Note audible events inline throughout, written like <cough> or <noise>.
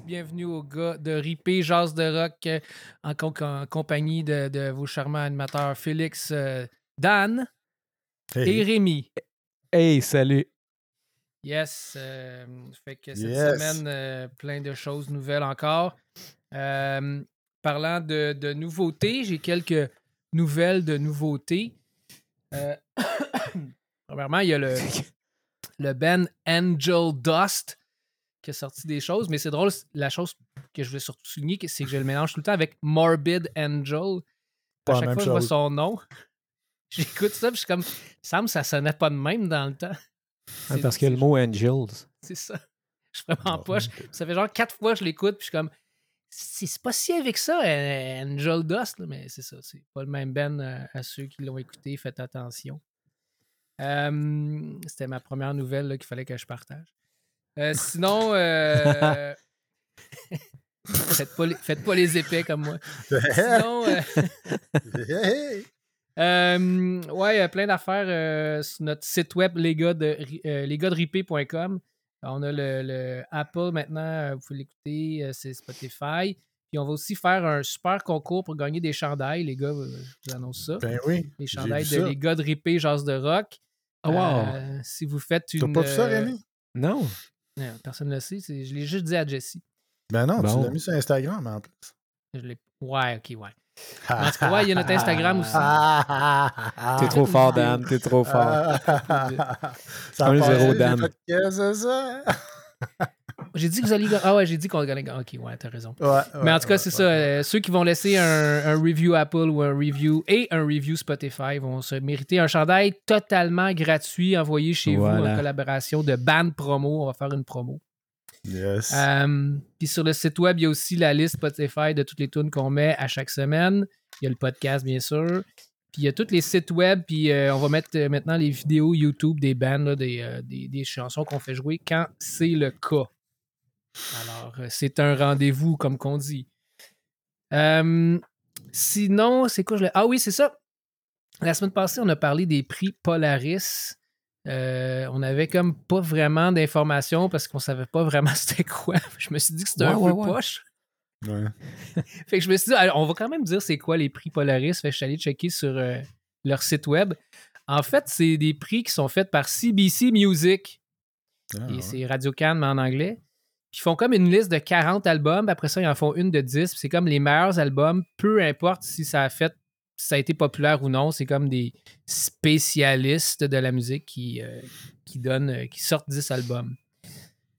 Yes, bienvenue aux gars de Ripé Jazz de Rock euh, en, compagnie de, de vos charmants animateurs Félix, euh, Dan et Rémi. Hey, salut. Yes, euh, fait que cette Yes. semaine, euh, plein de choses nouvelles encore. Euh, parlant de, de nouveautés, j'ai quelques nouvelles de nouveautés. Euh, <coughs> premièrement, il y a le, <laughs> le band Angel Dust qui a sorti des choses, mais c'est drôle, la chose que je voulais surtout souligner, c'est que je le mélange tout le temps avec Morbid Angel. Pas à chaque fois que je vois son nom, <laughs> j'écoute ça, puis je suis comme, Sam, ça sonnait pas de même dans le temps. Ah, parce que le mot Angels. c'est ça. Je suis vraiment en Bon. poche. Ça fait genre quatre fois que je l'écoute, puis je suis comme. C'est pas si avec ça, euh, Angel Dust, là, mais c'est ça. C'est pas le même Ben à ceux qui l'ont écouté. Faites attention. Euh, C'était ma première nouvelle qu'il fallait que je partage. Euh, sinon, euh, <laughs> faites, pas les, faites pas les épais comme moi. <laughs> Sinon, euh, <laughs> euh, ouais, il y a plein d'affaires euh, sur notre site web, les gars de, euh. On a le, le Apple maintenant, vous pouvez l'écouter, c'est Spotify. Puis on va aussi faire un super concours pour gagner des chandails, les gars, je vous annonce ça. Ben oui. les chandails vu de ça. les gars de Ripé, Jazz de Rock. Oh, wow. Euh, si vous faites T'as une. pas vu ça, euh, Rémi? Non. Non, personne ne le sait, je l'ai juste dit à Jessie. Ben non, Bon. tu l'as mis sur Instagram en plus. Je l'ai- Ouais, ok, ouais. En tout cas, ouais, il y a notre Instagram aussi. <laughs> T'es trop fort, Dan. T'es trop fort. <laughs> ça Un a passé, zéro, Dan. fait, Qu'est-ce que c'est ça? J'ai dit que vous alliez. Ah ouais, j'ai dit qu'on allait. Ok, ouais, t'as raison. Ouais, Mais en tout cas, c'est ça. euh, ceux qui vont laisser un, un review Apple ou un review et un review Spotify vont se mériter un chandail totalement gratuit envoyé chez vous en collaboration de Ban Promo. On va faire une promo. Yes. Euh, Puis sur le site web, il y a aussi la liste Spotify de toutes les tunes qu'on met à chaque semaine. Il y a le podcast, bien sûr. Puis il y a tous les sites web. Puis euh, on va mettre euh, maintenant les vidéos YouTube des bands, là, des, euh, des, des chansons qu'on fait jouer quand c'est le cas. Alors, euh, c'est un rendez-vous, comme qu'on dit. Euh, sinon, c'est quoi? Je ah oui, c'est ça. La semaine passée, on a parlé des prix Polaris. Euh, on avait comme pas vraiment d'informations parce qu'on savait pas vraiment <laughs> c'était quoi. Je me suis dit que c'était un Ouais, peu ouais, poche. Ouais. <laughs> Fait que je me suis dit, alors, on va quand même dire c'est quoi les prix Polaris. Fait que je suis allé checker sur euh, leur site web. En fait, c'est des prix qui sont faits par CBC Music. Ah, Et ouais. c'est Radio Can, mais en anglais. Puis ils font comme une liste de 40 albums. Après ça, ils en font une de 10. Puis c'est comme les meilleurs albums, peu importe si ça a fait, si ça a été populaire ou non. C'est comme des spécialistes de la musique qui, euh, qui donnent, euh, qui sortent 10 albums.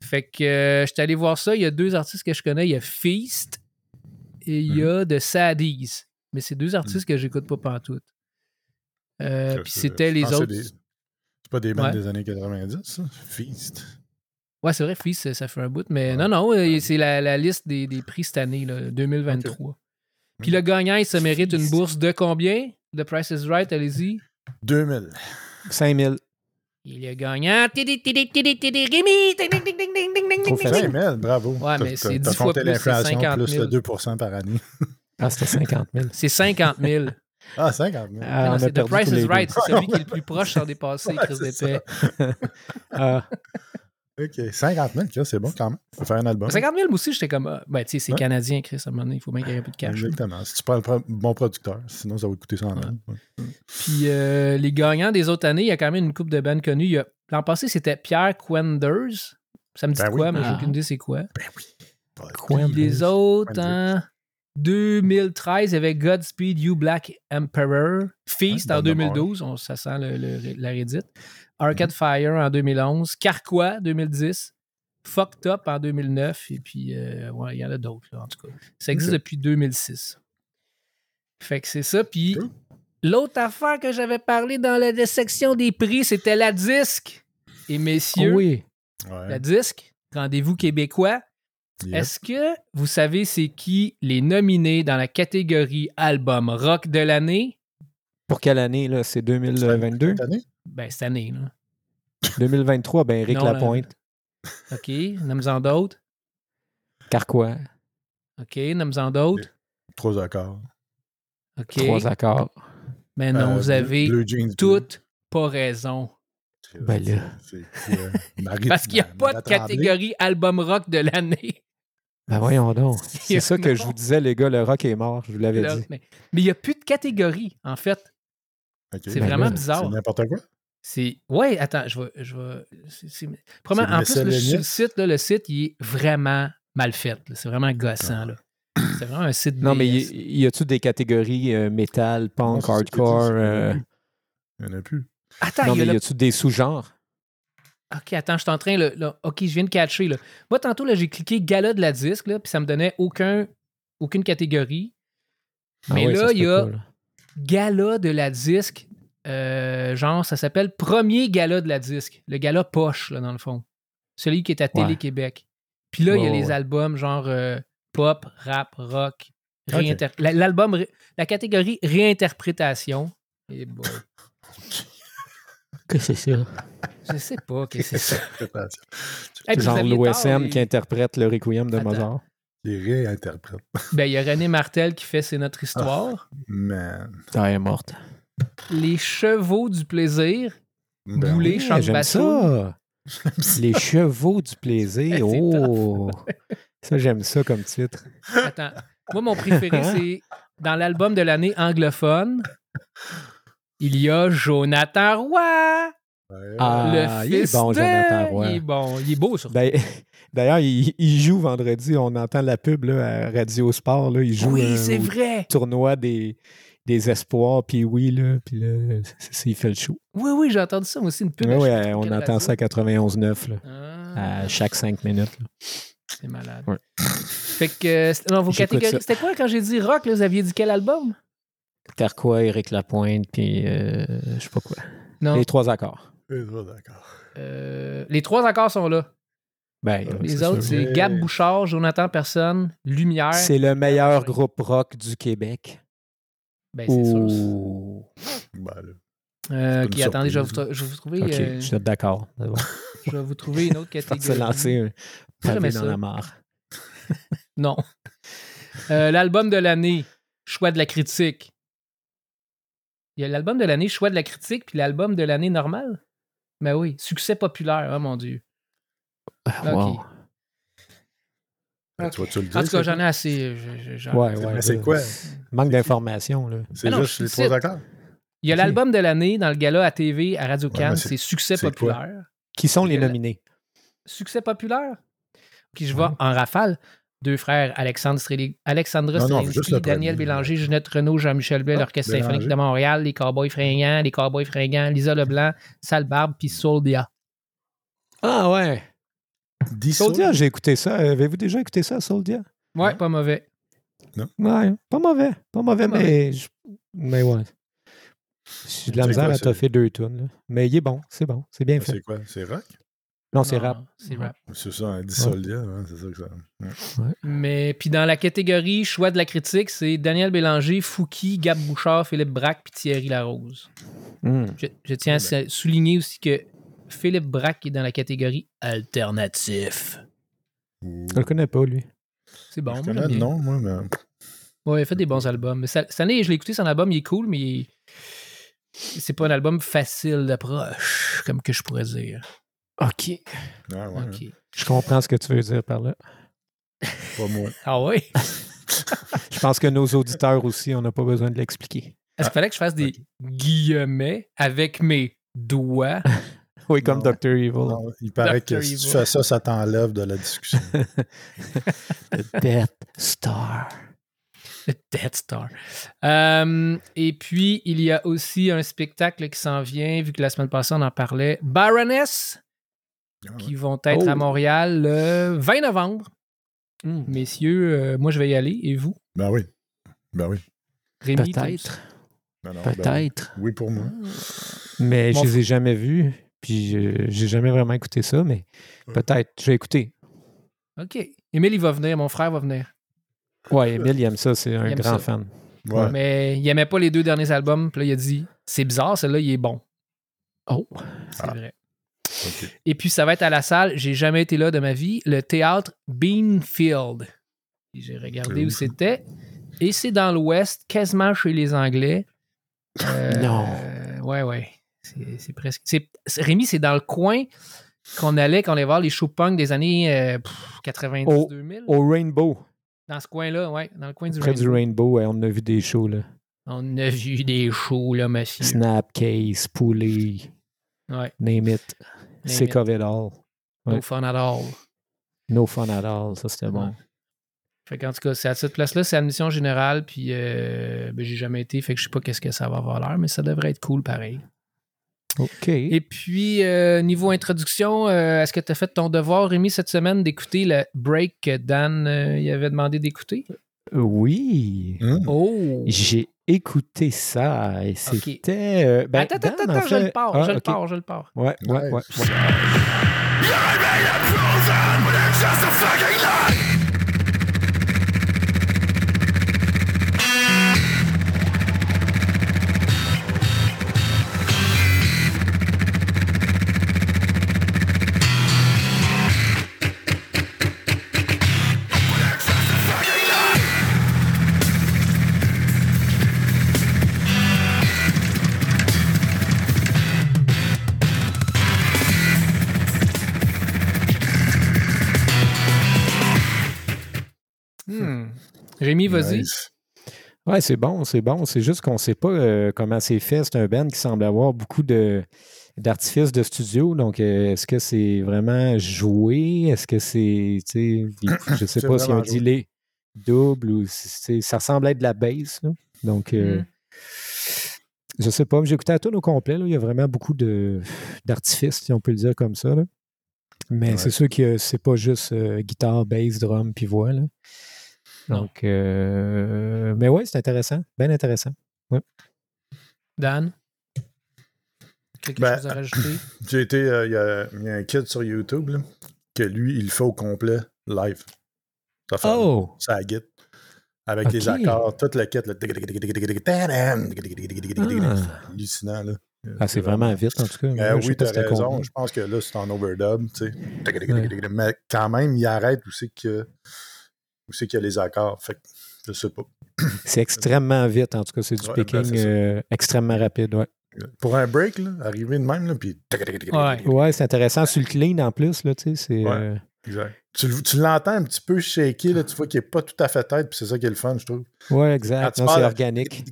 Fait que euh, je suis allé voir ça. Il y a deux artistes que je connais. Il y a Feast et il y a The Saddies. Mais c'est deux artistes que j'écoute pas pantoute. Euh, puis c'était les autres. des- C'est pas des bandes Ouais. des années 90, ça? Feast. Ouais, c'est vrai, Feast, ça- ça fait un bout. Mais non, non, euh, c'est la, la liste des, des prix cette année, là, 2023. Puis le gagnant, il se mérite une bourse de combien? The Price is Right, allez-y. 2000. 5000. Il est gagnant. Rémi! Ding, ding, ding, ding, ding, ding, ding, Trop ding, facile. ding. 5000, bravo. Ouais, mais c'est t'as 10 fois plus, c'est l'inflation 50 plus 000. le 2 par année. <laughs> Ah, c'était 50 000. C'est 50 000. Ah, 50 000. Ah, Non, on c'est a The Price is. Right. C'est celui qui est le plus <laughs> proche sans dépasser, Chris Ouais, d'épais. Ah, OK, 50 000, Chris, c'est bon quand même. Faut faire un album. 50 000 aussi, j'étais comme. ah, Ben, tu sais, c'est Ouais. canadien, Chris, à un moment donné. Il faut bien qu'il y ait un peu de cash. Exactement. Si tu prends le bon producteur, sinon ça va coûter 100 000. Ouais. Puis euh, les gagnants des autres années, il y a quand même une coupe de bandes connues. L'an passé, c'était Pierre Quenders. Ça me dit Ben quoi, oui. mais j'ai Ah. aucune idée c'est quoi. Ben oui. Puis Quenders. les autres, en 2013, il y avait Godspeed You Black Emperor. Feast Ouais, en bonne mémoire. 2012, on, ça sent le- le- la Reddit. Arcade Fire en 2011. Carquois 2010. Fucked Up en 2009. Et puis, euh, ouais, il y en a d'autres, en tout cas. Ça existe depuis 2006. Fait que c'est ça. Puis Cool. l'autre affaire que j'avais parlé dans la section des prix, c'était la disque. Et messieurs, oui. Ouais. la disque, rendez-vous québécois. Yep. Est-ce que vous savez c'est qui les nominés dans la catégorie album rock de l'année? Pour quelle année, là? C'est 2022? Cette année? Ben, cette année, là. 2023, ben Eric Non, Lapointe. OK, nomme-en d'autres. Carquois. OK, nomme-en d'autres. Trois accords. OK. Trois accords. Mais non, Euh, vous avez toutes pas raison. Ben là. Euh, <laughs> Marie- Parce qu'il n'y a pas de catégorie album rock de l'année. Ben voyons donc. <laughs> C'est ça que je vous disais, les gars, le rock est mort, je vous l'avais dit. Mais mais il n'y a plus de catégorie, en fait. C'est Ben vraiment bizarre. C'est n'importe quoi. C'est. Ouais, attends, je vais. Je vais... c'est- c'est- Premièrement, en plus, sur le site, là, le site, il est vraiment mal fait. là. C'est vraiment gossant. là. C'est vraiment un site Non, mais y, y a-tu des catégories euh, métal, punk, hardcore? euh, Il n'y en a plus. Attends, Non, il y a mais le- y a-tu des sous-genres? OK, attends, je suis en train. Là, là, OK, je viens de catcher. Là. Moi, tantôt, là, j'ai cliqué Gala de la disque, là, puis ça me donnait aucun, aucune catégorie. Ah Mais là, il y a pas. Gala de la disque. euh, genre, ça s'appelle Premier Gala de la disque. Le gala poche, là, dans le fond. Celui qui est à Télé-Québec. Puis là, il y a Ouais, les ouais. albums genre euh, pop, rap, rock. Réinter- L'album, ré- la catégorie réinterprétation. Et bon, <laughs> Que c'est ça? je sais pas <laughs> que c'est ça. Genre l'OSM qui interprète le Requiem de Attends. Mozart. Il réinterprète. <laughs> Ben, il y a René Martel qui fait C'est notre histoire. Man. Ah, elle est morte. Les chevaux du plaisir. Ben Boulé, oui. chante ça. <laughs> Les chevaux du plaisir. <laughs> Oh! Ça, j'aime ça comme titre. Attends. Moi, mon préféré, c'est dans l'album de l'année anglophone. Il y a Jonathan Roy. Ah, le il est bon, Jonathan Roy. Il est bon. Il est beau, surtout. Ben, <laughs> D'ailleurs, il, il joue vendredi. On entend la pub là, à Radio Sport. Là, il joue oui, euh, c'est au vrai. tournoi des, des espoirs. Puis oui, là, puis là, <laughs> il fait le show. Oui, oui, j'ai entendu ça, moi aussi, une pub. Oui, à on entend ça à 91.9 là, Ah, à chaque cinq minutes. c'est malade. Ouais. Fait que, dans vos catégories, c'était quoi quand j'ai dit rock, là, vous aviez dit quel album? Terquois, Éric Lapointe, puis euh, je sais pas quoi. Non. Les trois accords. Euh. Euh, les trois accords sont là. Ben, Euh, Les autres, c'est. Gab Bouchard, Jonathan Personne, Lumière. c'est le meilleur groupe rock du Québec. Ben, c'est sûr. Ouh. Ben, là. Euh, ok, attendez, je vais, vous, surprise, tra- je vais vous trouver, Ok, euh, je suis d'accord. Bon. <laughs> je vais vous trouver une autre <laughs> catégorie. se lancer un pavé ça. dans la mare. <laughs> Non. Euh, l'album de l'année, choix de la critique. Il y a l'album de l'année, choix de la critique, puis l'album de l'année normal. Ben oui, succès populaire, oh mon Dieu. <laughs> Wow. Ben, tu vas-tu le dire? En tout cas, j'en ai assez. je- je- j'en- Ouais, C'est- ouais. mais c'est quoi? Manque d'informations, là. C'est Ah non, juste je les cite. trois accords? Il y a l'album de l'année dans le gala à TV à Radio Ouais, Cannes, mais c'est- c'est succès c'est quoi? populaire. Qui sont les nominés? Succès populaire? Puis je vais Ouais. en rafale. Deux frères, Alexandre Streli- Alexandra Non, non, Daniel. Bélanger, Ginette Renault, Jean-Michel Blais, Ah, l'Orchestre Bélanger. symphonique de Montréal, les Cowboys fringants, les Cowboys fringants, Lisa Leblanc, Sale Barbe, puis Soldia. Ah ouais. Dis Soldia, j'ai écouté ça. Avez-vous déjà écouté ça, Soldia? Ouais, Ouais. pas mauvais. Ouais, pas mauvais. Pas mauvais, Pas mais. je- Mais ouais. J'ai de la misère à toffer deux tunes. là. Mais il est bon, c'est bon, c'est bien fait. C'est quoi? C'est rock? Non, c'est Non, rap. C'est rap. C'est ça, un dissoldia, hein, c'est ça que ça. ouais. Mais puis dans la catégorie choix de la critique, c'est Daniel Bélanger, Fouki, Gab Bouchard, Philippe Braque, puis Thierry Larose. Hmm. Je, je tiens à souligner aussi que Philippe Braque est dans la catégorie alternatif. Je le connais pas, lui. C'est bon, Je moi, connais j'aime le bien. nom, moi, mais. Ouais, il a fait des bons albums. Mais ça- cette année, je l'ai écouté, son album, il est cool, mais il est- c'est pas un album facile d'approche, comme que je pourrais dire. OK. Ah, ouais, Ok. Je comprends ce que tu veux dire par là. pas moi. <laughs> Ah oui? Je pense que nos auditeurs aussi, on n'a pas besoin de l'expliquer. Est-ce qu'il fallait que je fasse des guillemets avec mes doigts? <laughs> Oui, comme Non. Dr. Evil. Non, il paraît Dr. que si tu fais ça, ça t'enlève de la discussion. <laughs> Death Star. Le Death Star. Euh, et puis, il y a aussi un spectacle qui s'en vient, vu que la semaine passée, on en parlait. Baroness, Ah, qui vont être Oh. à Montréal le 20 novembre. Hmm. Messieurs, euh, moi, je vais y aller. Et vous? Ben oui. Ben oui. Rémi? Peut-être. Ben non, ben Peut-être. oui. oui, pour moi. Mais Mon je les ai jamais vus. Puis euh, j'ai jamais vraiment écouté ça, mais Ouais. peut-être. Je vais écouter. OK. Émile, il va venir. Mon frère va venir. Ouais, Emile, il aime ça. C'est un grand ça. fan. Ouais. Mais il aimait pas les deux derniers albums. Puis là, il a dit c'est bizarre, celui-là, il est bon. Oh. C'est Ah. vrai. Et puis, ça va être à la salle. J'ai jamais été là de ma vie. Le théâtre Beanfield. J'ai regardé où c'était. Et c'est dans l'Ouest, quasiment chez les Anglais. <laughs> Euh, Non. Ouais, ouais. C'est presque. Rémi, c'est dans le coin qu'on allait quand on allait voir les show punk des années euh, pff, 90-2000. Au Rainbow, Dans ce coin-là, ouais. Dans le coin du près Rainbow. du Rainbow, ouais, on a vu des shows, là. On a vu des shows, là, monsieur. Snapcase, Poulet, Ouais. name it. Of it all. No Ouais. fun at all. No fun at all, ça c'était bon. Ouais. Fait qu'en tout cas, c'est à cette place-là, c'est admission générale, puis euh, ben, j'ai jamais été, fait que je sais pas qu'est-ce que ça va avoir l'air, mais ça devrait être cool pareil. OK. Et puis, euh, niveau introduction, euh, est-ce que tu as fait ton devoir, Rémi, cette semaine, d'écouter le break que Dan euh, il avait demandé d'écouter? Oui. Hum. Oh! J'ai écouté ça et c'était. euh, ben, attends, attends, Dan, attends, en je le fait- pars, Ah, je le ok. pars, je le pars. Ouais, ouais, ouais. Nice. ouais. Rémi, vas-y. Nice. Ouais, c'est bon, c'est bon. C'est juste qu'on ne sait pas euh, comment c'est fait. C'est un band qui semble avoir beaucoup de d'artifices de studio. Donc, euh, est-ce que c'est vraiment joué? Est-ce que c'est, tu sais, <coughs> je sais pas s'il y a un vraiment joué. delay double ou si c'est- ça ressemble être de la bass. là. Donc, euh, Mm. je sais pas. J'ai écouté à tout au complet. là. Il y a vraiment beaucoup de d'artifices, si on peut le dire comme ça. là. Mais Ouais. c'est sûr que c'est pas juste euh, guitare, bass, drum puis voix. là. Donc, euh, mais ouais, c'est intéressant, bien intéressant. Dan? Quelque Ben, chose à rajouter? J'ai été. euh, Il y, a, il y a un kid sur YouTube là, que lui, il fait au complet live. Ça fait Oh! ça la guide. Avec les accords, toute la kit. là. Ah. Hallucinant, là. Ah, c'est vraiment vite, en tout cas. Oui, t'as c'était raison. combien. Je pense que là, c'est en overdub, tu sais. Mais quand même, il arrête où c'est que où c'est qu'il y a les accords? Fait que je sais pas. <coughs> C'est extrêmement vite, en tout cas. C'est du Ouais, ben, picking euh, extrêmement rapide, ouais. Pour un break, là, arriver de même, là, puis. Ouais. Ouais, c'est intéressant sur le clean en plus, là, tu sais. C'est. Ouais. euh, Exact. Tu, le- tu l'entends un petit peu shaker, là, tu vois qu'il n'est pas tout à fait tête, puis c'est ça qui est le fun, je trouve. ouais, Quand exact. tu c'est organique.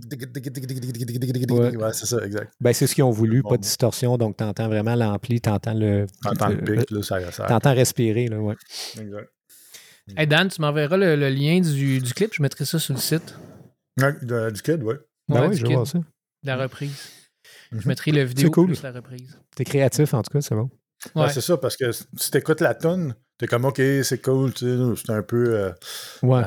Ouais, Ouais. c'est ça, exact. Ben, c'est ce qu'ils ont voulu, pas de distorsion, donc t'entends vraiment l'ampli, t'entends le. T'entends le euh, pic, là, ça, ça T'entends respirer, là, ouais. Exact. Hey Dan, tu m'enverras le, le lien du, du clip, je mettrai ça sur le site. Ouais, de- du kid, ouais. Ben Ouais, oui, du je vais voir ça. de la reprise. Je Mhm. mettrai la vidéo cool. plus la reprise. T'es créatif, en tout cas, c'est bon. Ouais, Ouais. c'est ça, parce que si t'écoutes la tonne, t'es comme, OK, c'est cool, tu sais, c'est un peu, euh, Ouais.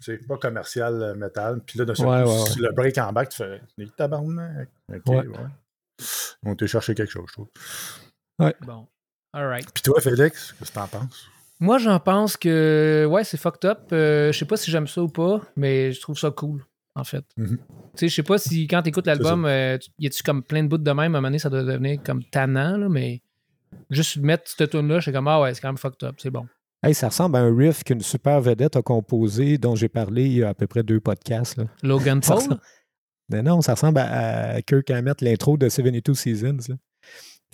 sais, pas commercial euh, métal. Puis là, de ce Ouais, coup, ouais, ouais. le break en back, tu fais, les tabarnak. OK, Ouais. ouais. On t'a cherché quelque chose, je trouve. Bon. All right. Puis toi, Félix, qu'est-ce que t'en penses? Moi, j'en pense que, ouais, c'est fucked up. Euh, je sais pas si j'aime ça ou pas, mais je trouve ça cool, en fait. Mhm. Tu sais, je sais pas si quand t'écoutes l'album, euh, y a-tu comme plein de bouts de même, à un moment donné, ça doit devenir comme tannant, là, mais juste mettre cette tune là je suis comme, ah ouais, c'est quand même fucked up, c'est bon. Hey, ça ressemble à un riff qu'une super vedette a composé, dont j'ai parlé il y a à peu près deux podcasts. Là. Logan Paul? ressemble- non, ça ressemble à, à Kirk Hammett, l'intro de 72 Seasons. là.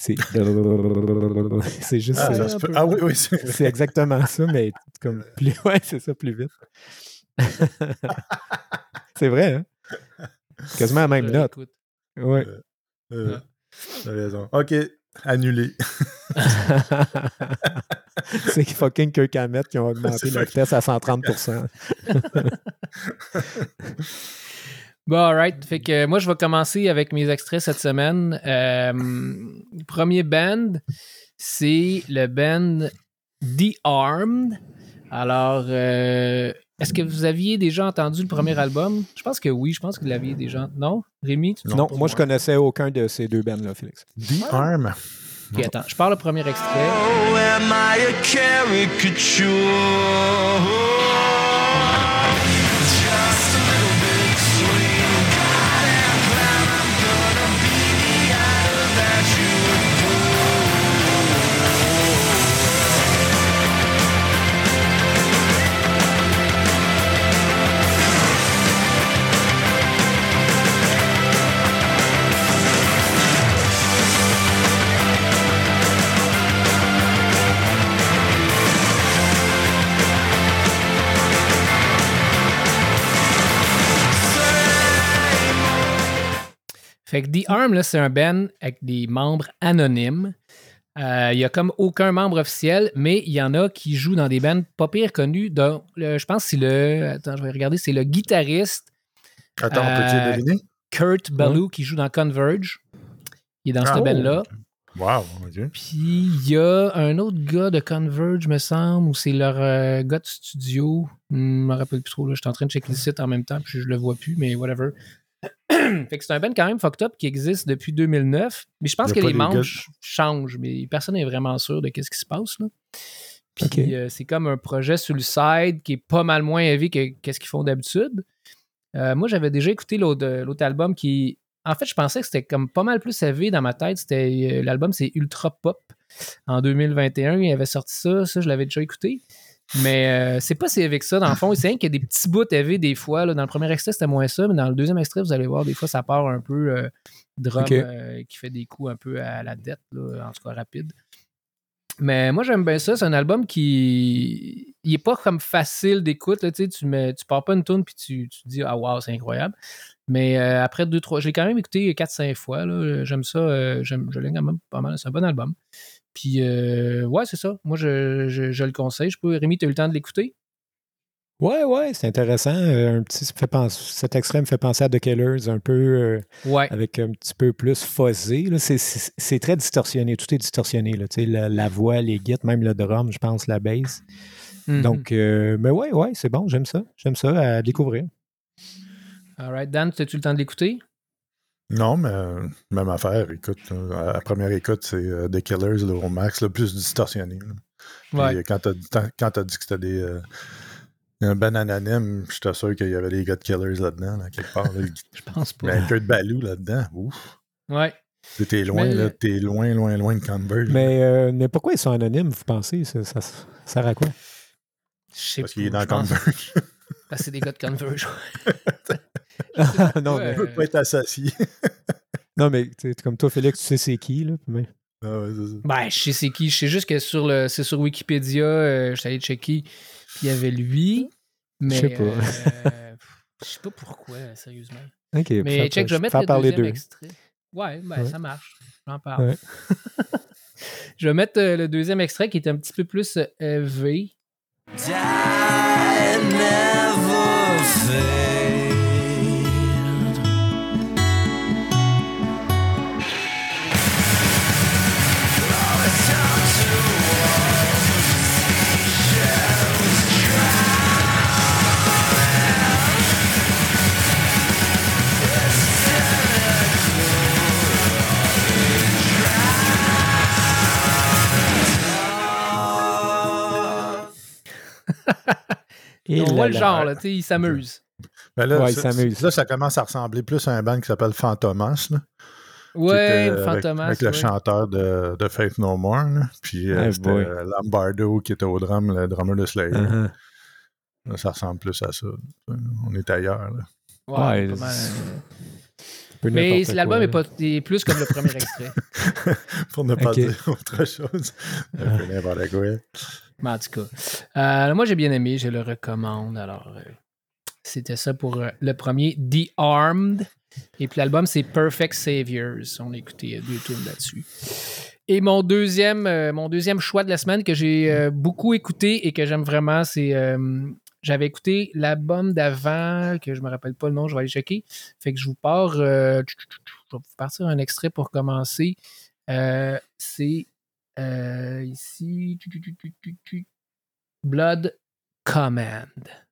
C'est <laughs> c'est juste. Ah, euh, ça. Ah oui, oui, c'est c'est exactement ça, mais comme <laughs> plus. Ouais, c'est ça, plus vite. <laughs> c'est vrai, hein? Quasiment la même Euh, note. écoute. Ouais. Euh, T'as raison. OK, annulé. c'est fucking Kirk Hammett qui ont augmenté fucking- vitesse à 130 Bon, alright. Fait que euh, moi, je vais commencer avec mes extraits cette semaine. Euh, premier band, c'est le band The Armed. Alors, euh, est-ce que vous aviez déjà entendu le premier album? Je pense que oui, je pense que vous l'aviez déjà. Non? Rémi? tu- Non, moi, je connaissais aucun de ces deux bands-là, Félix. The Arm. Ok, attends. Je parle le premier extrait. Oh, am I a caricature? Fait que The Arm, là, c'est un band avec des membres anonymes. Euh, Il y a comme aucun membre officiel, mais il y en a qui jouent dans des bands pas pire connus. dont le- je pense que c'est le. Attends, je vais regarder. C'est le guitariste Attends, Euh, peux-tu deviner? Kurt Ballou qui joue dans Converge. Il est dans Ah, cette oh. band-là. Wow. Puis il y a un autre gars de Converge, me semble, ou c'est leur euh, gars de studio. Hmm, Je me rappelle plus trop. Là. Je suis en train de checker le site en même temps, puis je le vois plus, mais whatever. Fait que c'est un band quand même fucked up qui existe depuis 2009. Mais je pense que les ch- changent, mais personne n'est vraiment sûr de qu'est-ce qui se passe. Là. Puis euh, c'est comme un projet sur le side qui est pas mal moins heavy que qu'est-ce qu'ils font d'habitude. Euh, moi, j'avais déjà écouté l'autre l'autre album qui. En fait, je pensais que c'était comme pas mal plus heavy dans ma tête. C'était euh, L'album, c'est Ultra Pop. En 2021, il avait sorti ça. Ça, je l'avais déjà écouté. Mais euh, c'est pas si que ça, dans le fond. C'est rien qu'il y a des petits bouts heavy des fois. là. Dans le premier extrait, c'était moins ça. Mais dans le deuxième extrait, vous allez voir, des fois, ça part un peu euh, drum euh, qui fait des coups un peu à la dette, là, en tout cas rapide. Mais moi, j'aime bien ça. C'est un album qui. Il est pas comme facile d'écoute. là, Tu sais, tu, mets, tu pars pas une tune puis tu, tu te dis Ah, wow, c'est incroyable. Mais euh, après deux, trois. J'ai quand même écouté 4-5 fois. là. J'aime ça. j'aime, je l'aime quand même pas mal. C'est un bon album. Puis, euh, ouais, c'est ça. Moi, je, je- je le conseille. Je peux, Rémi, tu as eu le temps de l'écouter? Ouais, ouais, c'est intéressant. Euh, un petit, ça me fait penser- cet extrait me fait penser à The Killers, un peu euh, Ouais. avec un petit peu plus fuzzé. C'est- très distorsionné, tout est distorsionné. Là, tu sais, la, la voix, les guides, même le drum, je pense, la bass. Mhm. Donc, euh, mais ouais, ouais, c'est bon, j'aime ça. J'aime ça à découvrir. All right. Dan, as-tu le temps de l'écouter? Non, mais euh, même affaire. Écoute, euh, à la première écoute, c'est euh, The Killers, le au max, le plus distorsionné. là. Puis, Ouais. euh, quand t'as dit- quand- quand t'as dit que c'était des. euh, un band anonyme, j'étais sûr qu'il y avait des gars de Killers là-dedans, là, quelque part. Là. <laughs> Je pense pas. un peu de balou là-dedans. Ouf. Ouais. T'es loin, Mais- là. T'es loin, loin, loin de Converge. Mais, euh, mais pourquoi ils sont anonymes, vous pensez? Ça, ça, ça sert à quoi? Je sais Parce qu'il est pas, dans je Converge. Parce que c'est des gars de Converge. <laughs> <laughs> non, Ouais. mais, Il peut pas être associé. <laughs> non, mais tu sais, comme toi, Félix, tu sais c'est qui, là? mais- Ah ouais, c'est ça. Ben, je sais c'est qui. Je sais juste que sur le, c'est sur Wikipédia, euh, je suis allé checker, puis il y avait lui. Mais, Je sais pas. euh, <laughs> je sais pas pourquoi, sérieusement. OK. Mais check, je vais mettre le parler deuxième d'eux. extrait. Ouais, ben Ouais. ça marche. J'en parle. Ouais. je vais mettre euh, le deuxième extrait qui est un petit peu plus euh, élevé. Die never Et On voit le genre, là, tu sais, il s'amuse. Mais là, Ouais, il ça, s'amuse. là, ça commence à ressembler plus à un band qui s'appelle Fantomas. Là, qui Ouais, avec- Fantomas. Avec, le ouais. chanteur de, de Faith No More. là. Puis euh, Ah, c'était euh, Lombardo qui était au drum, le drummer de Slayer. Là, ça ressemble plus à ça. On est ailleurs. Là. Ouais, peu Mais l'album est, pas, est plus comme le premier extrait. <laughs> Pour ne pas dire autre chose. Un peu n'importe quoi. Mais en tout cas, euh, moi j'ai bien aimé, je le recommande. Alors, euh, c'était ça pour euh, le premier, The Armed. Et puis l'album, c'est Perfect Saviors. On a écouté deux tours là-dessus. Et mon deuxième, mon deuxième choix de la semaine que j'ai beaucoup écouté et que j'aime vraiment, c'est. j'avais écouté l'album d'avant, que je me rappelle pas le nom, je vais aller checker. Fait que je vous pars. je vais vous partir un extrait pour commencer. C'est ici. tu, tu. Blood Command.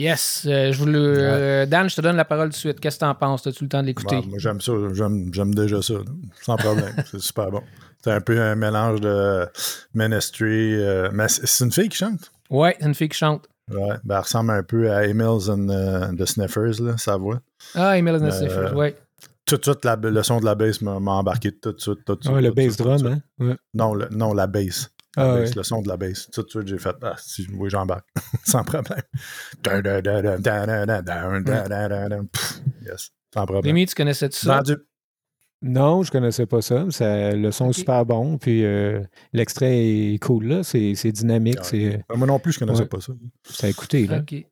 Yes, euh, je vous le, euh, Dan, je te donne la parole tout de suite. Qu'est-ce que t'en penses? As-tu le temps de l'écouter? Bon, moi, j'aime ça. J'aime, j'aime déjà ça. Sans problème. <laughs> c'est super bon. C'est un peu un mélange de Ministry. euh, mais c'est une fille qui chante. Ouais, c'est une fille qui chante. Ouais, ben, elle ressemble un peu à Emils and euh, the Sniffers, là, sa voix. Ah, Emil Euh, Sniffers, ouais. Tout de suite, la- le son de la bass m'a m'a embarqué tout de suite. Tout de suite, Ouais, le tout bass tout drum, hein? Ouais. Non, le- non, la bass. Ah. Le son de la baisse. Tout de suite, j'ai fait Ah, si, oui, j'embarque. <laughs> sans problème. Yes, sans problème. Mimi, tu connaissais -tu ça? Non, je connaissais pas ça. ça le son est super bon, puis euh, l'extrait est cool, là. C'est, dynamique. Ben, moi non plus, je connaissais pas ça. Ça a écouté, là. OK.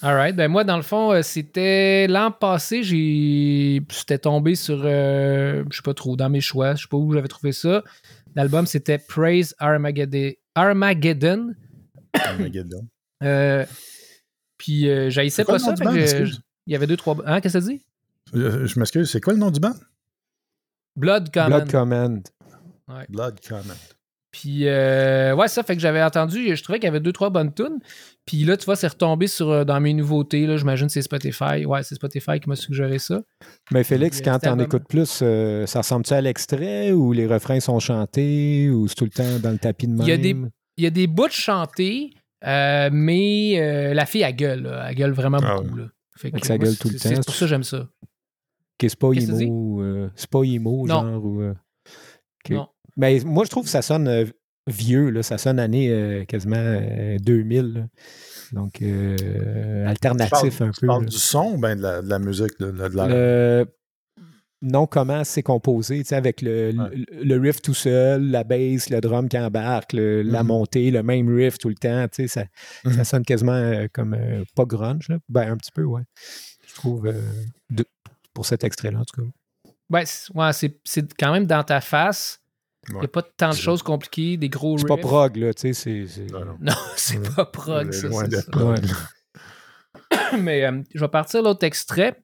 All right. Ben moi, dans le fond, euh, c'était l'an passé, j'étais tombé sur, euh, je sais pas trop, dans mes choix, je sais pas où j'avais trouvé ça. L'album, c'était Praise Armageddon. Armageddon. Armageddon. <coughs> Euh, puis euh, j'haïssais pas ça. il y avait deux, trois. Hein, qu'est-ce que ça dit? Euh, Je m'excuse, c'est quoi le nom du band? Blood Common. Blood Command. Blood Comment. Puis, euh, ouais, ça fait que j'avais entendu, je trouvais qu'il y avait deux, trois bonnes tunes. Puis là, tu vois, c'est retombé sur, euh, dans mes nouveautés. Là, j'imagine que c'est Spotify. Ouais, c'est Spotify qui m'a suggéré ça. Mais Félix, quand t'en écoutes plus, euh, ça ressemble-tu à l'extrait ou les refrains sont chantés ou c'est tout le temps dans le tapis de même? Il y a des- Il y a des bouts chantés, euh, mais euh, la fille, elle gueule. là. Elle gueule vraiment Ah beaucoup. Là. Fait que ça gueule tout le c'est- temps. C'est pour ça que j'aime ça. Ok, c'est pas Qu'est-ce emo, euh, c'est pas emo, Non. genre. Ou, euh. Non. Mais moi, je trouve que ça sonne euh, vieux, là. ça sonne année euh, quasiment euh, 2000. là. Donc, euh, Tu parles, alternatif un tu peu. parles là. du son ou ben de la, de la musique? De, de la... Le- non, comment c'est composé, tu sais, avec le, Ouais. le, le riff tout seul, la bass, le drum qui embarque, le- la Mhm. montée, le même riff tout le temps, tu sais, ça, ça Mhm. sonne quasiment euh, comme, euh, pas grunge, là. ben un petit peu, ouais. Je trouve, euh, de- pour cet extrait-là, en tout cas. Ouais, c'est ouais, c'est- c'est quand même dans ta face. Il n'y a pas tant de choses compliquées, des gros C'est pas riffs. prog, là, tu sais, c'est... c'est- Non, non. Non, <laughs> c'est pas prog, ça. Loin de ça. prog. <coughs> Mais euh, je vais partir l'autre extrait.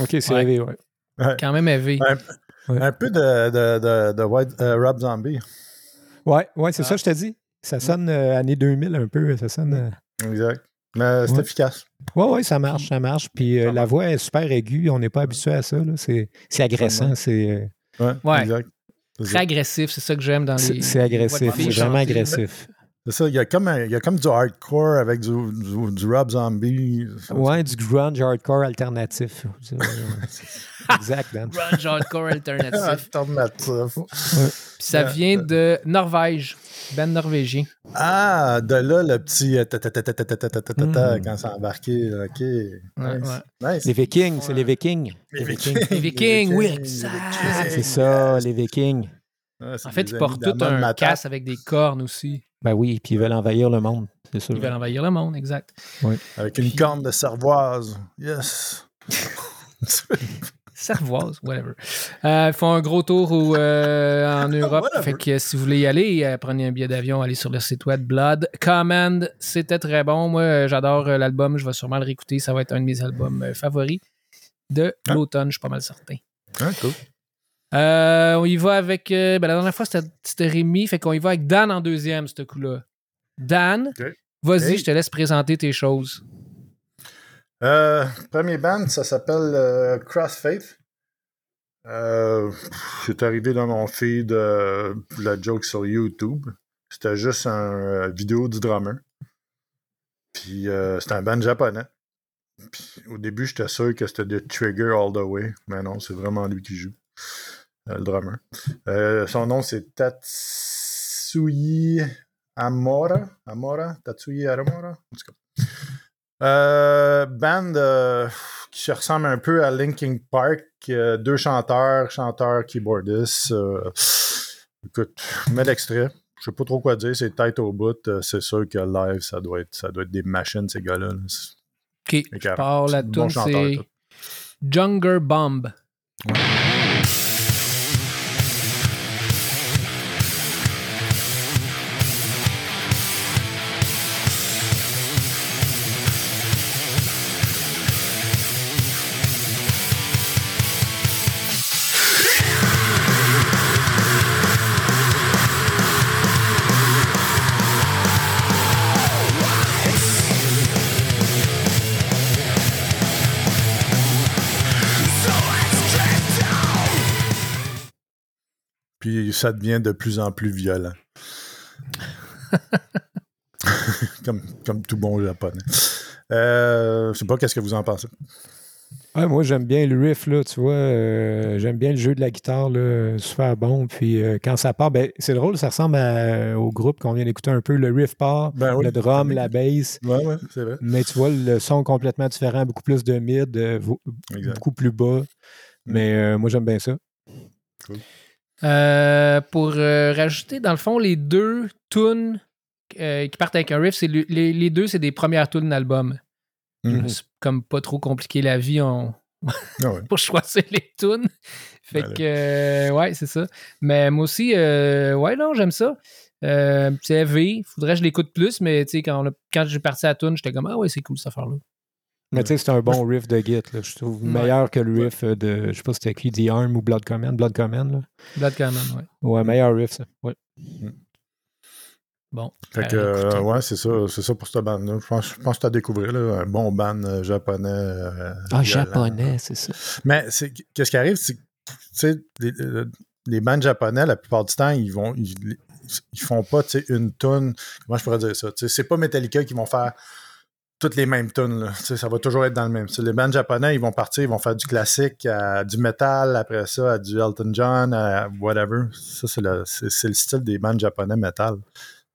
OK, c'est Ouais. rêvé, ouais. Quand même élevé. Un, Ouais. un peu de, de, de, de White, euh, Rob Zombie. Ouais, ouais, c'est Ah. ça, je te dis. Ça sonne euh, année 2000 un peu, ça sonne... euh, Exact. Mais c'est Ouais. efficace. Ouais, ouais, ça marche, ça marche. Puis euh, Ça la voix est super aiguë, on n'est pas habitué à ça, là. C'est c'est agressant, c'est... euh, Ouais, Ouais. exact. C'est Très agressif, c'est ça que j'aime dans les. c'est agressif, c'est vraiment agressif. C'est ça, il y, a comme il y a comme du hardcore avec du, du, du zombie. Ouais, du grunge hardcore alternatif. exact, Dan. grunge hardcore alternatif. alternatif. Puis ça vient de Norvège, Ben norvégien. Ah, de là le petit mm. quand c'est embarqué. OK. Ouais, nice. Les Vikings, c'est les Vikings. Les Vikings. Les Vikings, oui, exact. C'est ça, les Vikings. En fait, ils portent tout un casse avec des cornes aussi. Ben oui, puis ils veulent envahir le monde, c'est sûr. Ils veulent envahir le monde, exact. Avec une corne de cervoise. Yes. <laughs> Servoise, whatever. Euh, ils font un gros tour euh, en <laughs> Europe. Fait que si vous voulez y aller, euh, prenez un billet d'avion, allez sur le site web Blood Command. C'était très bon. Moi, euh, j'adore euh, l'album. Je vais sûrement le réécouter. Ça va être un de mes albums euh, favoris de Ah. l'automne, je suis pas mal certain. Hein, cool. Euh, on y va avec. euh, ben, la dernière fois, c'était Rémi. Fait qu'on y va avec Dan en deuxième, ce coup-là. Dan, vas-y, Hey. je te laisse présenter tes choses. Euh, premier band, ça s'appelle Crossfaith. C'est arrivé dans mon feed la joke sur YouTube. C'était juste un euh, vidéo du drummer. Puis c'est un band japonais. Puis, au début, j'étais sûr que c'était de Trigger All the Way, mais non, c'est vraiment lui qui joue, le drummer. Euh, son nom, c'est Tatsuyi Amora. Amora? Tatsuyi Amora? En tout cas. Euh, band euh, qui se ressemble un peu à Linkin Park. euh, deux chanteurs, chanteurs, keyboardistes. euh, écoute, mets l'extrait. Je sais pas trop quoi dire, c'est tête au bout. euh, c'est sûr que live, ça doit être, ça doit être des machines, ces gars-là. Ok, je pars la bon c'est. Junger Bomb. Ça devient de plus en plus violent. <laughs> comme, comme tout bon japonais. Euh, je sais pas, qu'est-ce que vous en pensez? Ouais, moi, j'aime bien le riff, là, tu vois. euh, j'aime bien le jeu de la guitare, là, super bon. Puis euh, quand ça part, ben, c'est drôle, ça ressemble à- au groupe qu'on vient d'écouter un peu. Le riff part, Ben oui. le drum, la bass. Ouais, ouais, c'est vrai. Mais tu vois, le son complètement différent, beaucoup plus de mid, euh, beaucoup plus bas. Mais euh, moi, j'aime bien ça. Euh, pour euh, rajouter, dans le fond, les deux tunes euh, qui partent avec un riff, c'est le- les, les deux, c'est des premières tunes d'album. Mhm. C'est comme pas trop compliqué la vie on... Ah ouais. <laughs> pour choisir les tunes. Fait que, ouais, c'est ça. Mais moi aussi, euh, ouais, non, j'aime ça. C'est V, faudrait que je l'écoute plus, mais tu sais, quand, on a- quand j'ai parti à la tune, j'étais comme, ah ouais, c'est cool cette affaire-là. Mais tu sais, c'est un bon riff de Git, là, je trouve. Ouais. Meilleur que le riff de, je sais pas si c'était qui, The Arm ou Blood Command. Blood Command, là. Blood Common, ouais. Ouais, meilleur riff, ça. Ouais. Bon. Fait que, euh, ouais, c'est ça, c'est ça pour cette bande-là. Je pense, je pense que tu as découvert là, un bon band euh, japonais. euh, Ah, violent. japonais, c'est ça. Mais c'est- qu'est-ce qui arrive, c'est que, tu sais, les, les bands japonais, la plupart du temps, ils vont. Ils, ils font pas, tu sais, une tonne. Comment je pourrais dire ça? Tu sais, c'est pas Metallica qui vont faire toutes les mêmes tunes. là. Tu sais, ça va toujours être dans le même. Tu sais, les bands japonais, ils vont partir, ils vont faire du classique, à du metal, après ça, à du Elton John, à whatever. Ça, c'est le, c'est, c'est le style des bands japonais metal.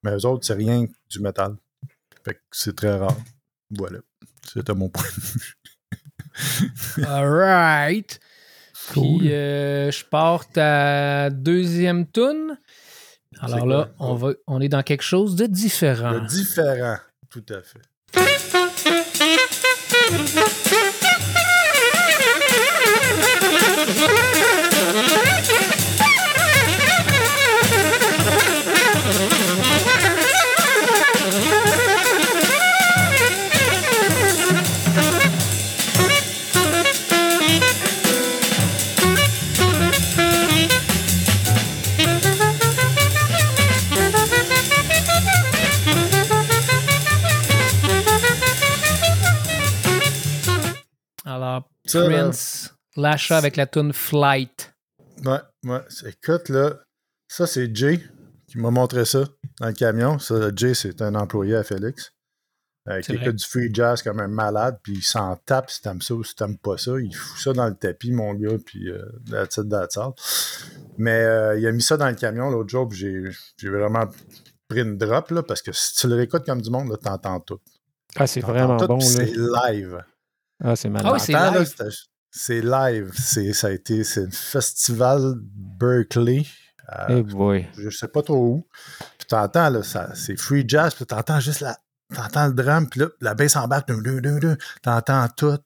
Mais eux autres, c'est rien que du metal. Fait que c'est très rare. Voilà. C'était mon point de vue. <laughs> Alright. Cool. Puis euh, je pars à deuxième tune. Alors là, on, va, on est dans quelque chose de différent. Le différent, tout à fait. Thank you. Ça, Prince, Lasha avec la tune Flight. Ouais, ouais. Écoute, là, ça, c'est Jay qui m'a montré ça dans le camion. Ça, Jay, c'est un employé à Félix. Euh, qui écoute du free jazz comme un malade, puis il s'en tape si t'aimes ça ou si t'aimes pas ça. Il fout ça dans le tapis, mon gars, puis euh, that's it, that's all. Mais euh, il a mis ça dans le camion l'autre jour, puis j'ai, j'ai vraiment pris une drop, là, parce que si tu le réécoutes comme du monde, là, t'entends tout. Ah, c'est T'entends vraiment tout, bon. C'est live. Ah, c'est malade. Ah oui, c'est live. C'est live. C'est, ça a été, c'est un festival Berkeley. euh, Eh boy. je sais pas trop où. Puis t'entends, là, ça, c'est free jazz, puis t'entends juste la. T'entends le drum, puis là, la basse embarque, dun. t'entends tout,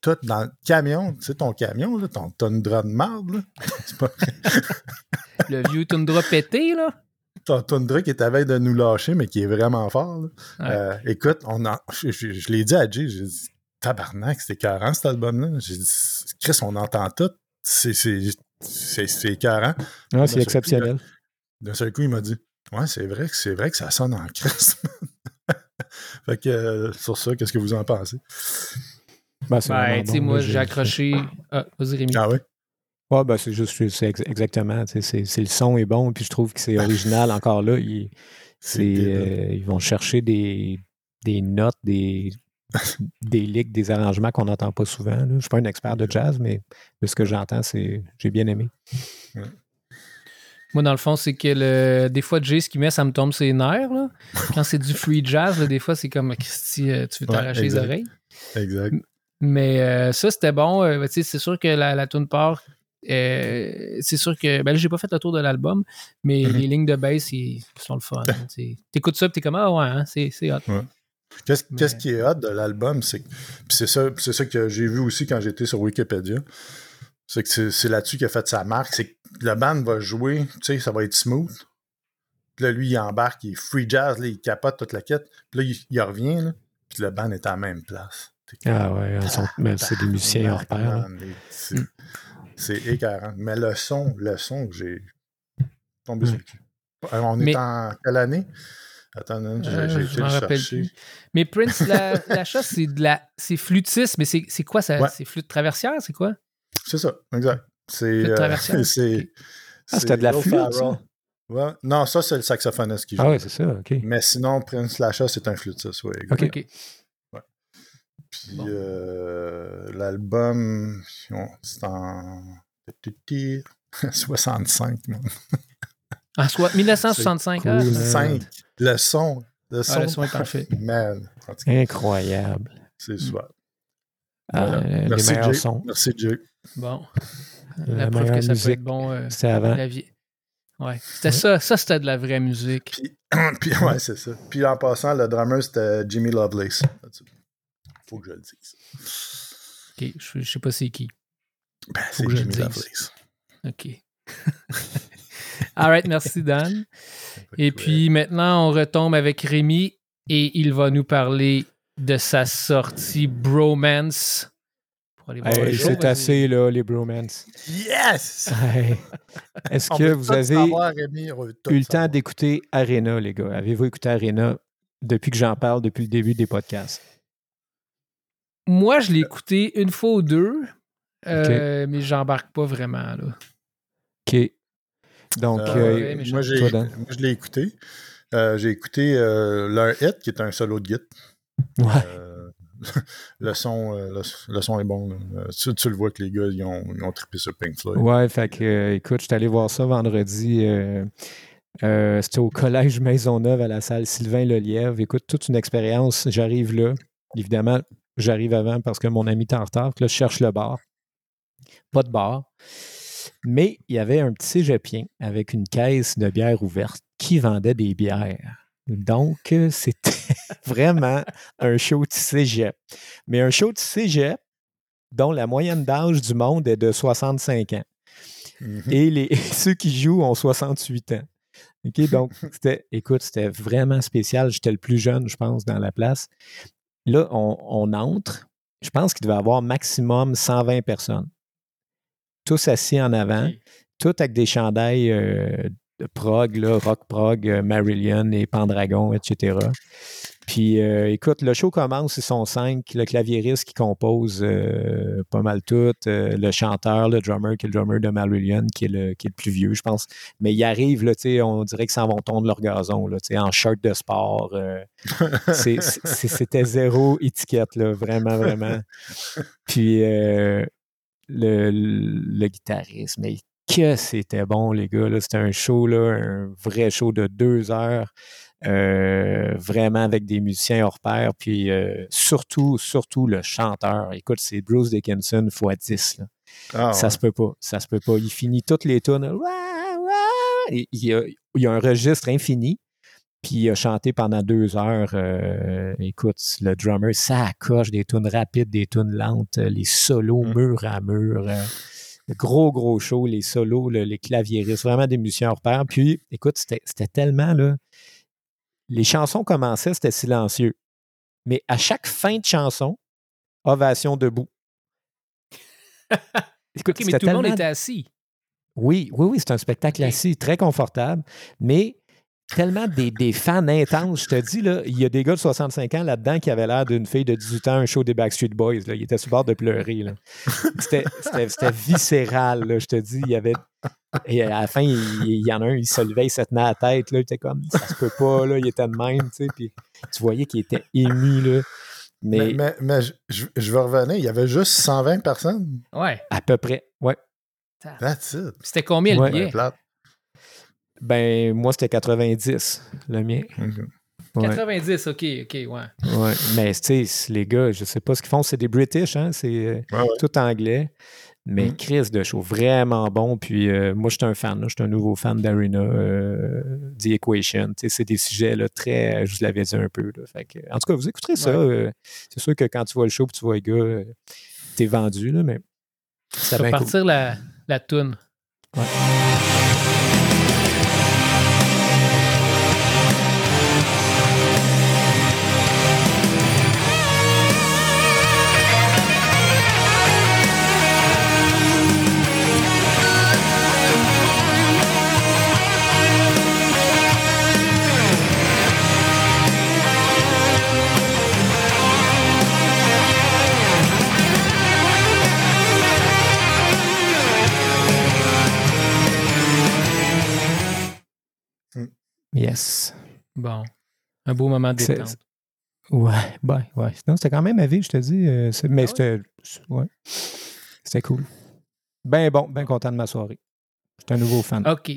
tout dans le camion, tu sais, ton camion, là, ton, drum de marde, là. <laughs> Pas. Le vieux Tundra pété, là. Ton Tundra qui est à veille de nous lâcher, mais qui est vraiment fort, là. Ouais. Euh, écoute, on en- je, je- je l'ai dit à Jay, j'ai dit, tabarnak, c'était 40 cet album-là. J'ai dit, Chris, on entend tout. C'est, écœurant. Ah, c'est exceptionnel. D'un seul coup, il m'a dit Ouais, c'est vrai que c'est vrai que ça sonne en crise. <laughs> fait que euh, sur ça, qu'est-ce que vous en pensez? Ben, c'est Ben, vraiment tu sais, bon, moi, j'ai accroché. Ah, vas-y, Rémi. Ah oui? Ouais, ben, c'est juste, c'est ex- exactement. C'est, le son est bon, puis je trouve que c'est original encore là. il- <laughs> euh, ils vont chercher des, des notes, des, <laughs> des licks, des arrangements qu'on n'entend pas souvent. là. Je ne suis pas un expert de jazz, mais de ce que j'entends, c'est, j'ai bien aimé. Moi, dans le fond, c'est que le... des fois, Jay, ce qu'il met, ça me tombe ses nerfs. Là. Quand c'est du free jazz, là, des fois, c'est comme Christy, euh, tu veux Ouais, t'arracher les oreilles? Exact. Mais euh, ça, c'était bon. Euh, tu sais, c'est sûr que la, la tune part. euh, c'est sûr que. Ben là, j'ai pas fait le tour de l'album, mais Mhm. les lignes de bass, ils sont le fun. hein. T'écoutes ça, puis t'es comme, ah ouais, hein, c'est, c'est hot. Qu'est-ce, Mais- qui est hot de l'album? C'est, ça, c'est ça que j'ai vu aussi quand j'étais sur Wikipédia. C'est que c'est, là-dessus qu'il a fait sa marque. C'est que le band va jouer, tu sais, ça va être smooth. Puis là, lui, il embarque, il est free jazz, là, il capote toute la quête. Puis là, il, il revient, là, puis le band est à la même place. Ah ouais, c'est des musiciens hors pair. les- C'est, écœurant. Mais le son, le son que j'ai tombé sur le cul. Euh, On Mais- est en quelle année? Attends, non, j'ai, Euh, j'ai je été le rappelle chercher. plus. Mais Prince, la, l'achat, c'est de la. C'est flûtiste, mais c'est, c'est quoi ça? Ouais. C'est flûte traversière, c'est quoi? C'est ça, exact. C'est, Flûte euh, traversière, <laughs> c'est. Ah, c'était de la flûte, ça? Ferrell. Ouais. Non, ça, c'est le saxophoniste qui joue. Ah ouais, c'est ça, OK. Mais sinon, Prince Lasha, c'est un flûtiste, oui. Ok. Ok. Puis Bon. euh, l'album, c'est en <laughs> 65, man. En soit 1965. ah, cool. 5. Le son. Le son. Ah, le son est parfait. Man. Incroyable. c'est super. Ah, Voilà. les Merci, meilleurs Jay. sons. Merci, Jay. Bon. La La preuve meilleure que ça peut musique, être bon. euh, C'était avant. la vie. Ouais. C'était ça. Ça, c'était de la vraie musique. Puis, <clears throat> puis ouais, c'est ça. Puis en passant, le drummer, c'était Jimmy Lovelace. Faut que je le dise. Ok. Je, je sais pas c'est qui. Ben, c'est que je le Jimmy dise. Lovelace. OK. <laughs> All right, merci Dan. Et puis maintenant, on retombe avec Rémi et il va nous parler de sa sortie Bromance. Hey, c'est assez, là, les bromance. Yes! Hey. Est-ce que vous avez savoir, Rémi, eu le temps d'écouter Arena, les gars? Avez-vous écouté Arena depuis que j'en parle, depuis le début des podcasts? Moi, je l'ai écouté une fois ou deux, euh, mais j'embarque pas vraiment. Là. OK. Donc, Euh, euh, ouais, moi, j'ai- toi, Dan. moi, je l'ai écouté. Euh, j'ai écouté euh, leur hit, qui est un solo de git. ouais. Euh, <laughs> le, son, euh, le, le son est bon. tu, tu le vois que les gars, ils ont, ils ont trippé sur Pink Floyd. Ouais, fait que, euh, écoute, je suis allé voir ça vendredi. euh, euh, C'était au Collège Maisonneuve à la salle Sylvain Lelièvre. Écoute, toute une expérience. J'arrive là. Évidemment, j'arrive avant parce que mon ami est en retard. Puis Là, je cherche le bar. Pas de bar. Mais il y avait un petit cégepien avec une caisse de bière ouverte qui vendait des bières. Donc, euh, <laughs> c'était vraiment un show de cégep. Mais un show de cégep dont la moyenne d'âge du monde est de 65 ans. Mhm. Et les, <laughs> ceux qui jouent ont 68 ans. Donc, <laughs> c'était, écoute, c'était vraiment spécial. J'étais le plus jeune, je pense, dans la place. Là, on, on entre. Je pense qu'il devait y avoir maximum 120 personnes. Tous assis en avant, tous avec des chandails euh, de prog, là, rock prog, euh, Marillion et Pendragon, etc. Puis, euh, écoute, le show commence, ils sont cinq. Le claviériste qui compose euh, pas mal tout. euh, le chanteur, le drummer, qui est le drummer de Marillion, qui est le, qui est le plus vieux, je pense. Mais il arrive, là, on dirait qu'ils s'en vont tondre leur gazon, là, en shirt de sport. <laughs> C'était zéro étiquette, là, vraiment, vraiment. Puis, le, le guitariste, mais que c'était bon, les gars. C'était un show, là, un vrai show de deux heures. euh, vraiment avec des musiciens hors pair, puis euh, surtout, surtout le chanteur. Écoute, c'est Bruce Dickinson x 10. Là. Ah, Ça ouais. se peut pas. Ça se peut pas. Il finit toutes les tunes. Y, a, il y a un registre infini. Puis il a chanté pendant deux heures. euh, écoute, le drummer, ça accroche des tunes rapides, des tunes lentes, euh, les solos Mm. mur à mur. euh, gros, gros show, les solos, le- les claviéristes, vraiment des musiciens hors pair. Puis, écoute, c'était tellement, là. Les chansons commençaient, c'était silencieux. Mais à chaque fin de chanson, ovation debout. <laughs> Écoute, mais tout le monde était assis. oui, oui, oui, c'est un spectacle assis, très confortable, mais tellement des, des fans intenses. Je te dis, là, il y a des gars de 65 ans là-dedans qui avaient l'air d'une fille de 18 ans, un show des Backstreet Boys. Là. Ils étaient sur le bord de pleurer. là. C'était, c'était- c'était viscéral, là, je te dis. Il y avait. Et à la fin, il, il y en a un, il se levait, il se tenait à la tête. Là, il était comme, ça se peut pas. Là, il était de même. Tu, sais, puis tu voyais qu'il était ému. Là. Mais, Mais, mais, mais je, je- vais revenir. Il y avait juste 120 personnes. Ouais. à peu près, ouais. That's it. C'était combien le Ouais, billet? Ben, moi, c'était 90, le mien. Ok. Ouais. 90, ok, ok, ouais. Ouais, mais tu sais, les gars, je sais pas ce qu'ils font, c'est des British, hein, c'est euh, Ouais, ouais. tout anglais. Mais Mm. Chris de show, vraiment bon. Puis euh, moi, je suis un fan, je suis un nouveau fan d'Arena, euh, The Equation. Tu sais, c'est des sujets là, très, je vous l'avais dit un peu. Là, fait que, en tout cas, vous écouterez ça. Ouais. euh, c'est sûr que quand tu vois le show et tu vois les gars, euh, t'es vendu, là, mais Ça va cool. partir la, la toune. Thank Bon. Un beau moment de détente. Ouais, ben, ouais. Non, c'était quand même à vie, je te dis. euh, mais Ah c'était. Ouais. C'était cool. Ben bon, ben content de ma soirée. J'étais un nouveau fan. OK.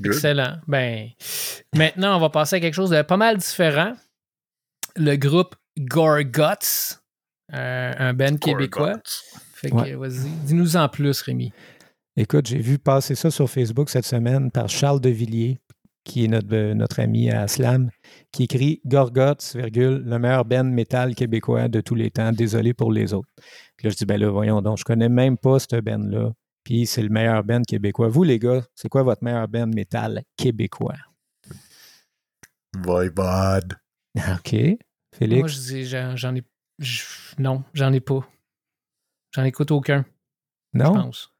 Good. Excellent. Ben, maintenant, on va passer à quelque chose de pas mal différent. Le groupe Gorguts, euh, un band québécois. Fait que, Ouais. vas-y, dis-nous en plus, Rémi. Écoute, j'ai vu passer ça sur Facebook cette semaine par Charles Devilliers, qui est notre, euh, notre ami à Slam, qui écrit Gorgots, virgule, le meilleur band métal québécois de tous les temps. Désolé pour les autres. Puis là, je dis, ben là, voyons donc, je connais même pas ce band-là. Puis c'est le meilleur band québécois. Vous, les gars, c'est quoi votre meilleur band métal québécois? Voivode. <laughs> OK. Félix? Moi, je dis, j'en j'en ai. je- non, j'en ai pas. J'en écoute aucun, je non? pense.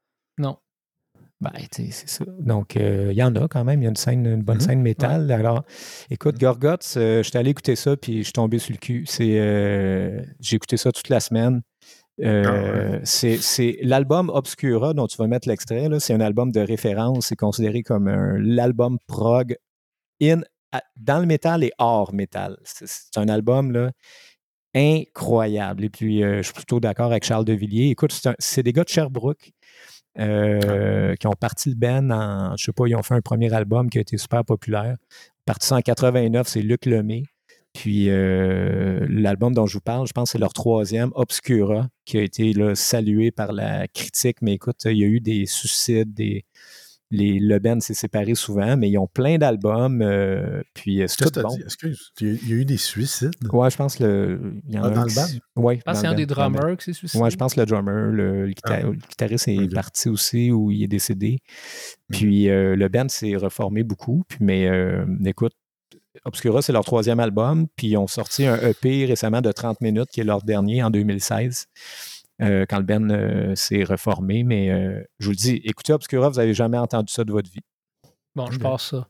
Ben, tu sais, c'est ça. Donc, euh, il y en a quand même. Il y a une, scène, une bonne Mhm. scène métal. Alors, écoute, Gorgots, euh, j'étais allé écouter ça, puis je suis tombé sur le cul. C'est, euh, j'ai écouté ça toute la semaine. Euh, Ah ouais. c'est, c'est l'album Obscura dont tu vas mettre l'extrait. là, C'est un album de référence. C'est considéré comme un- l'album prog in, à- dans le métal et hors métal. C'est, un album là, incroyable. Et puis, euh, je suis plutôt d'accord avec Charles Devilliers. Écoute, c'est des gars de Sherbrooke euh, qui ont parti le band en, je sais pas, ils ont fait un premier album qui a été super populaire. Parti ça en 89, c'est Luc Lemay. Puis euh, l'album dont je vous parle, je pense que c'est leur troisième, Obscura, qui a été là, salué par la critique. Mais écoute, il y a eu des suicides, des, les, le band s'est séparé souvent, mais ils ont plein d'albums. euh, puis euh, c'est tout bon. dit, excuse, il y a- y a eu des suicides. Ouais, je pense que le, il y en Ah, a dans le band? Ouais, Je pense que c'est le un des drummers qui s'est suicidé. Ouais, je pense que le drummer, le, Ah. le guitariste est parti aussi ou il est décédé. Puis euh, le band s'est reformé beaucoup. Puis, mais euh, écoute, Obscura, c'est leur troisième album. Puis ils ont sorti un EP récemment de 30 minutes, qui est leur dernier en 2016, euh, quand le band euh, s'est reformé. Mais euh, je vous le dis, écoutez Obscura, vous n'avez jamais entendu ça de votre vie. Bon, je passe ça.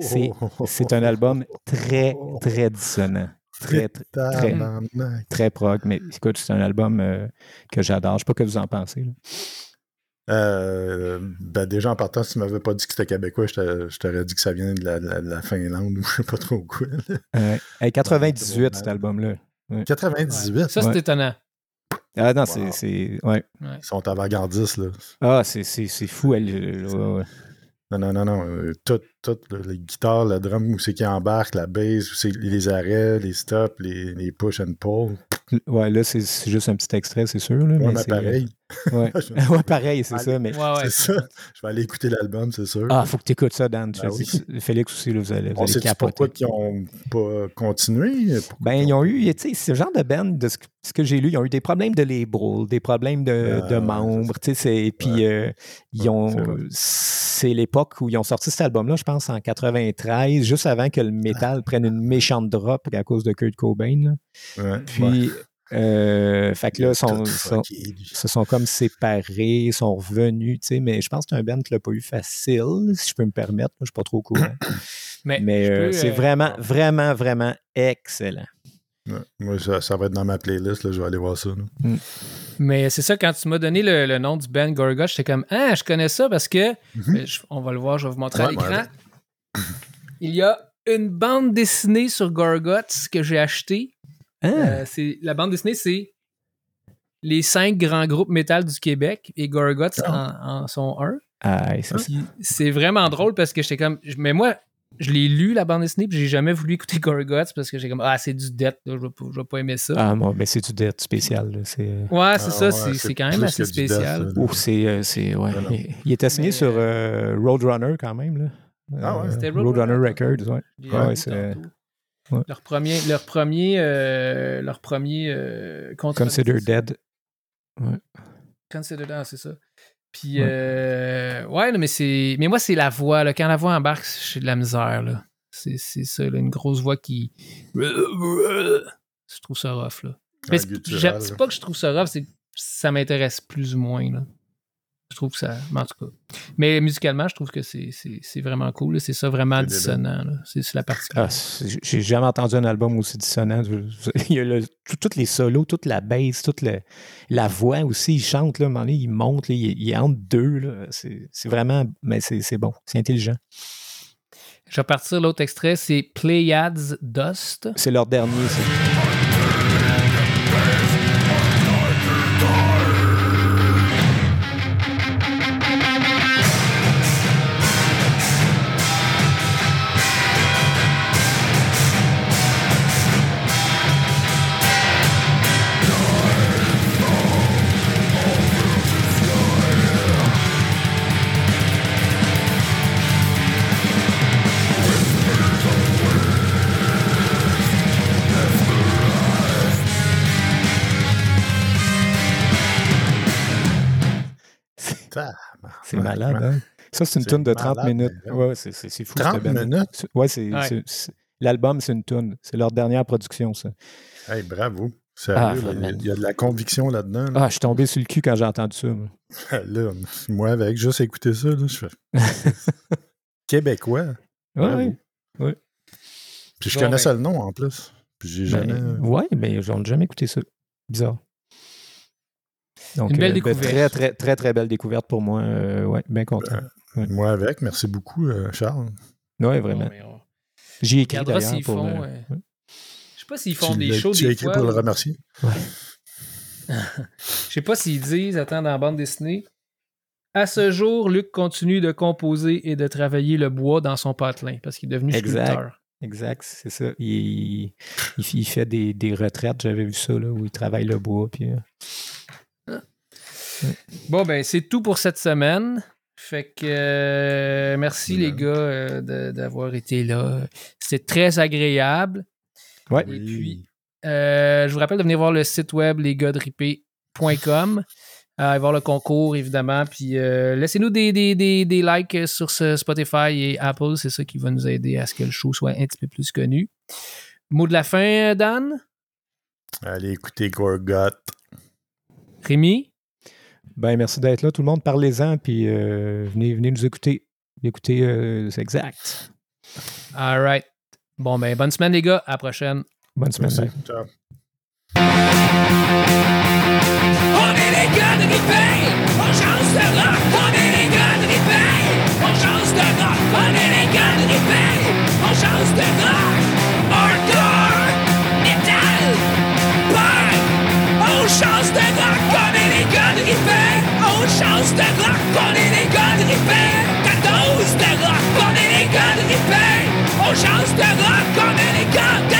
C'est- C'est un album très, très dissonant. Très, très, très, prog. Mais écoute, c'est un album euh, que j'adore. Je ne sais pas que vous en pensez. là. Euh, ben déjà, en partant, si tu m'avais pas dit que c'était québécois, je t'a- je t'aurais dit que ça vient de la, de la- de la Finlande ou je sais pas trop quoi. là. Euh, hey, 98, Ouais. cet album-là. 98, Ça, c'est Ouais. étonnant. Ah non, Wow. c'est- c'est. Ouais. ils sont avant-gardistes. Là. Ah, c'est c'est- c'est fou. Elle, euh, ouais. Non, non, non, non. euh, Tout, tout, là, les guitares, le drum, où c'est qui embarque, la bass, où c'est les arrêts, les stops, les, les push and pull. Ouais, là, c'est juste un petit extrait, c'est sûr. Là, Ouais, mais pareil. <laughs> Ouais, pareil, c'est ça. Mais... Ouais, ouais. c'est ça. Je vais aller écouter l'album, c'est sûr. Ah, faut que tu écoutes ça, Dan. Ben dis, Félix aussi, là, vous allez, vous On allez sait pourquoi ils ont pas continué? Pourquoi Ben, ils ont eu, tu sais, ce genre de band, de ce que, j'ai lu, ils ont eu des problèmes de label, des problèmes de, Ah, de membres, tu sais, c'est- puis Ouais. euh, ils ont, c'est l'époque où ils ont sorti cet album-là, je pense, en 93, juste avant que le métal prenne une méchante drop à cause de Kurt Cobain, là. Ouais, ouais. Puis, euh, fait que là, sont, se sont comme séparés, ils sont revenus, tu sais, mais je pense que c'est un band qui l'a pas eu facile, si je peux me permettre, moi, je suis pas trop au courant. <coughs> Mais, euh, c'est euh, vraiment, vraiment, vraiment excellent. Ouais. Moi, ça, ça va être dans ma playlist, là, je vais aller voir ça. là. Mais c'est ça, quand tu m'as donné le, le nom du band Gorgot, j'étais comme Ah, je connais ça parce que. Mhm. Je- on va le voir, je vais vous montrer à l'écran. ouais. Il y a une bande dessinée sur Gorgots que j'ai achetée. Ah, Euh, c'est- la bande dessinée, c'est les cinq grands groupes métal du Québec et Gorgots Ah. en, en sont un. ah, c'est- vraiment drôle parce que j'étais comme. Mais moi, je l'ai lu, la bande dessinée, puis j'ai jamais voulu écouter <laughs> Gorgots parce que j'ai comme. Ah, c'est du death, là, je vais pas- je vais pas aimer ça. ah, bon, ben c'est du death spécial, là, c'est... euh, Ouais, c'est Ah, ça, ouais, c'est- c'est c'est quand même assez death, spécial. c'est, euh, c'est, ouais. Non. Il, <laughs> il était signé Mais, sur euh, Roadrunner quand même, là. Ah ouais, Euh, c'était Roadrunner Roadrunner, Records, ouais. Ouais, c'est- tantôt. ouais. Leur premier, leur premier, euh, leur premier euh, Consider Dead. Consider, ah, c'est ça. Puis, Ouais. euh, ouais, non, mais c'est. Mais moi, c'est la voix. Là. Quand la voix embarque, j'ai de la misère. Là. C'est, c'est ça, là, une grosse voix qui. Je trouve ça rough. Là. Mais c'est, pas que je trouve ça rough, c'est que ça m'intéresse plus ou moins. Là. Je trouve que ça. mais en tout cas. Mais musicalement, je trouve que c'est, vraiment cool. C'est ça vraiment dissonant. C'est, la partie. Ah, j'ai jamais entendu un album aussi dissonant. <laughs> Il y a le- toutes les solos, toute la bass, toute le- la voix aussi. Il chante, là, un moment donné, il monte, là, il, il est entre deux. C'est vraiment. Mais c'est c'est bon. C'est intelligent. Je vais partir l'autre extrait, c'est Pleiades Dust. C'est leur dernier, ça. Malade, hein? Ça, c'est une toune de 30 malade, minutes. Ouais, c'est fou. 30 cette band. minutes? Ouais, c'est. Ouais. L'album, c'est une toune. C'est leur dernière production, ça. Hey, bravo. Ah, là, il y a- de la conviction là-dedans. là. Ah, je suis tombé sur le cul quand j'ai entendu ça. moi. <laughs> Là, moi, avec juste écouter ça, là, je fais. <laughs> Québécois. Ouais, Bravo. ouais. Puis je Bon, connaissais ben- le nom en plus. Puis j'ai Ben, jamais. ouais, mais j'en ai jamais écouté ça. Bizarre. Donc, Une belle ben, découverte. très, très, très, très belle découverte pour moi. Euh, ouais, bien content. Moi avec. Merci beaucoup, euh, Charles. Ouais, vraiment. Bon, mais on J'y ai écrit d'ailleurs s'ils pour. font. euh, euh, ouais. Je sais pas s'ils font Tu des shows Tu as écrit fois. pour le remercier. <laughs> Je sais pas s'ils disent, attends, dans la bande dessinée. À ce jour, Luc continue de composer et de travailler le bois dans son patelin parce qu'il est devenu Exact. sculpteur. Exact, c'est ça. Il, il, il fait des, des retraites, j'avais vu ça, là, où il travaille le bois. Puis, euh, Bon, ben, c'est tout pour cette semaine. Fait que euh, merci les gars euh, d'avoir été là. C'était très agréable. Ouais. Et puis, Euh, je vous rappelle de venir voir le site web lesgodrippés.com. Euh, voir le concours, évidemment. Puis laissez-nous des, des, des, des likes sur ce Spotify et Apple. C'est ça qui va nous aider à ce que le show soit un petit peu plus connu. Mot de la fin, Dan? Allez écouter Gorgot. Rémi? Ben, merci d'être là, tout le monde. Parlez-en, puis euh, venez, venez nous écouter. Écoutez, euh, c'est exact. All right. Bon, ben, bonne semaine, les gars. À la prochaine. Bonne semaine. Merci. Ciao. On est les gars de Ripey, on change de rock. On est les gars de Ripey, on change de rock. On est les gars de Ripey, on change de rock. Hardcore, metal, punk, on change de rock. On est les gars de Ripey, on change de rock. On est les gars de Ripey, 14 de